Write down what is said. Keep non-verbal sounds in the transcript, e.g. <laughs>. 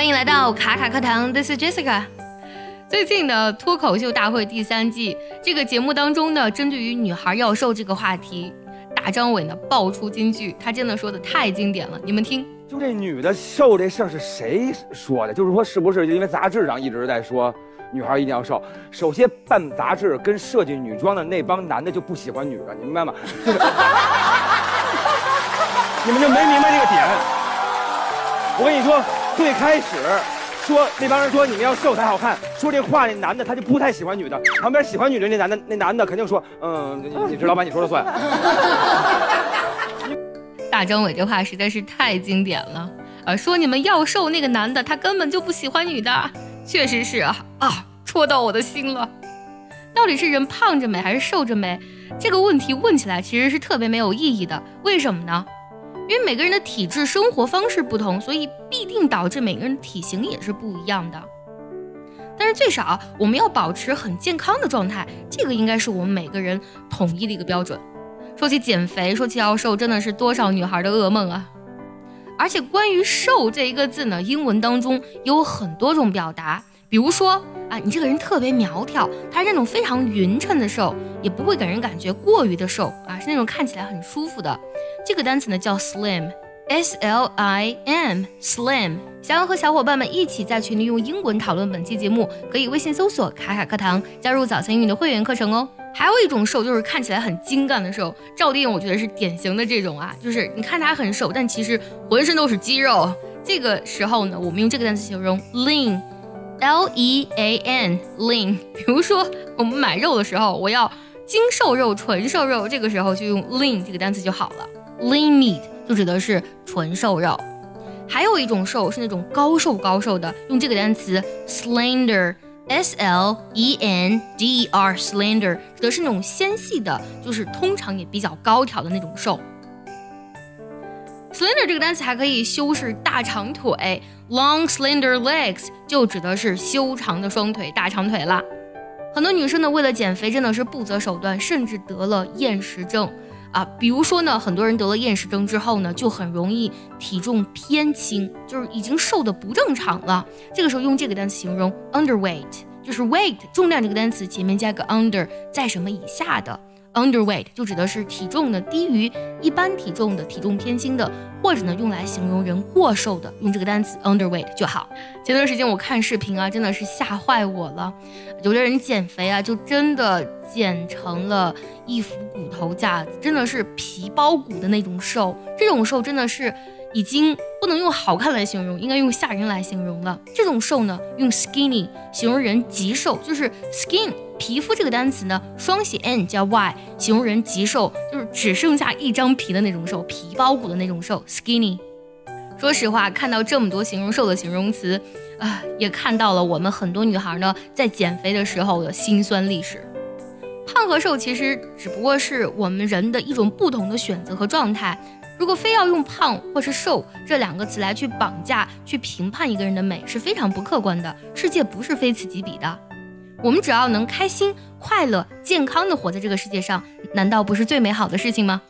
欢迎来到卡卡课堂，This is Jessica。最近的脱口秀大会第三季这个节目当中呢，针对于女孩要瘦这个话题，大张伟呢爆出金句，他真的说的太经典了，你们听。就这女的瘦这事儿是谁说的？就是说是不是因为杂志上一直在说女孩一定要瘦？首先办杂志跟设计女装的那帮男的就不喜欢女的，你明白吗？就 <laughs> 是你们就没明白这个点。我跟你说，最开始说那帮人说你们要瘦才好看，说这话那男的他就不太喜欢女的，旁边喜欢女的那男的那男的肯定说，嗯，你是老板你说了算。大张伟这话实在是太经典了，啊，说你们要瘦那个男的他根本就不喜欢女的，确实是啊啊，戳到我的心了。到底是人胖着美还是瘦着美？这个问题问起来其实是特别没有意义的。为什么呢？因为每个人的体质、生活方式不同，所以必定导致每个人的体型也是不一样的。但是最少我们要保持很健康的状态，这个应该是我们每个人统一的一个标准。说起减肥，说起要瘦，真的是多少女孩的噩梦啊！而且关于“瘦”这一个字呢，英文当中有很多种表达。比如说啊，你这个人特别苗条，他是那种非常匀称的瘦，也不会给人感觉过于的瘦啊，是那种看起来很舒服的。这个单词呢叫 slim，s l i m，slim。想要和小伙伴们一起在群里用英文讨论本期节目，可以微信搜索“卡卡课堂”，加入早餐英语的会员课程哦。还有一种瘦，就是看起来很精干的瘦。赵丽颖，我觉得是典型的这种啊，就是你看她很瘦，但其实浑身都是肌肉。这个时候呢，我们用这个单词形容 lean L e a n lean，。比如说我们买肉的时候，我要精瘦肉、纯瘦肉，这个时候就用 lean 这个单词就好了。lean meat 就指的是纯瘦肉。还有一种瘦是那种高瘦高瘦的，用这个单词 slender。S L E N D E R，slender 指的是那种纤细的，就是通常也比较高挑的那种瘦。Slender 这个单词还可以修饰大长腿，long slender legs 就指的是修长的双腿、大长腿啦。很多女生呢，为了减肥真的是不择手段，甚至得了厌食症啊。比如说呢，很多人得了厌食症之后呢，就很容易体重偏轻，就是已经瘦的不正常了。这个时候用这个单词形容 underweight。就是 weight 重量这个单词前面加个 under，在什么以下的 underweight 就指的是体重呢低于一般体重的体重偏轻的，或者呢用来形容人过瘦的，用这个单词 underweight 就好。前段时间我看视频啊，真的是吓坏我了，有的人减肥啊，就真的减成了一副骨头架子，真的是皮包骨的那种瘦，这种瘦真的是。已经不能用好看来形容，应该用吓人来形容了。这种瘦呢，用 skinny 形容人极瘦，就是 skin 皮肤这个单词呢，双写 n 加 y 形容人极瘦，就是只剩下一张皮的那种瘦，皮包骨的那种瘦，skinny。说实话，看到这么多形容瘦的形容词，啊，也看到了我们很多女孩呢在减肥的时候的辛酸历史。胖和瘦其实只不过是我们人的一种不同的选择和状态。如果非要用胖或是瘦这两个词来去绑架、去评判一个人的美，是非常不客观的。世界不是非此即彼的，我们只要能开心、快乐、健康的活在这个世界上，难道不是最美好的事情吗？